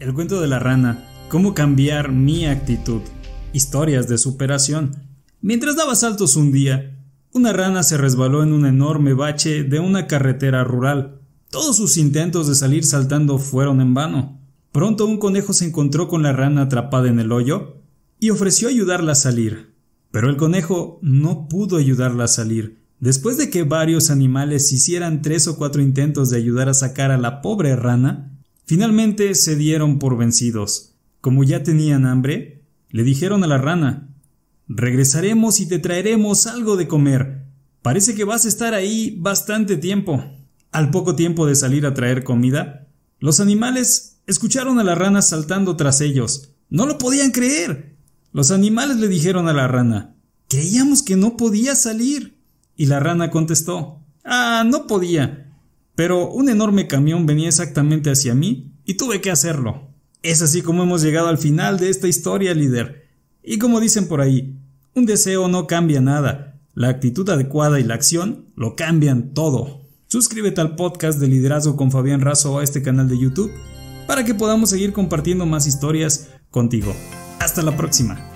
El cuento de la rana. Cómo cambiar mi actitud. Historias de superación. Mientras daba saltos un día, una rana se resbaló en un enorme bache de una carretera rural. Todos sus intentos de salir saltando fueron en vano. Pronto un conejo se encontró con la rana atrapada en el hoyo y ofreció ayudarla a salir. Pero el conejo no pudo ayudarla a salir. Después de que varios animales hicieran tres o cuatro intentos de ayudar a sacar a la pobre rana, Finalmente se dieron por vencidos. Como ya tenían hambre, le dijeron a la rana, Regresaremos y te traeremos algo de comer. Parece que vas a estar ahí bastante tiempo. Al poco tiempo de salir a traer comida, los animales escucharon a la rana saltando tras ellos. No lo podían creer. Los animales le dijeron a la rana, Creíamos que no podía salir. Y la rana contestó, Ah, no podía pero un enorme camión venía exactamente hacia mí y tuve que hacerlo. Es así como hemos llegado al final de esta historia, líder. Y como dicen por ahí, un deseo no cambia nada, la actitud adecuada y la acción lo cambian todo. Suscríbete al podcast de liderazgo con Fabián Razo a este canal de YouTube para que podamos seguir compartiendo más historias contigo. Hasta la próxima.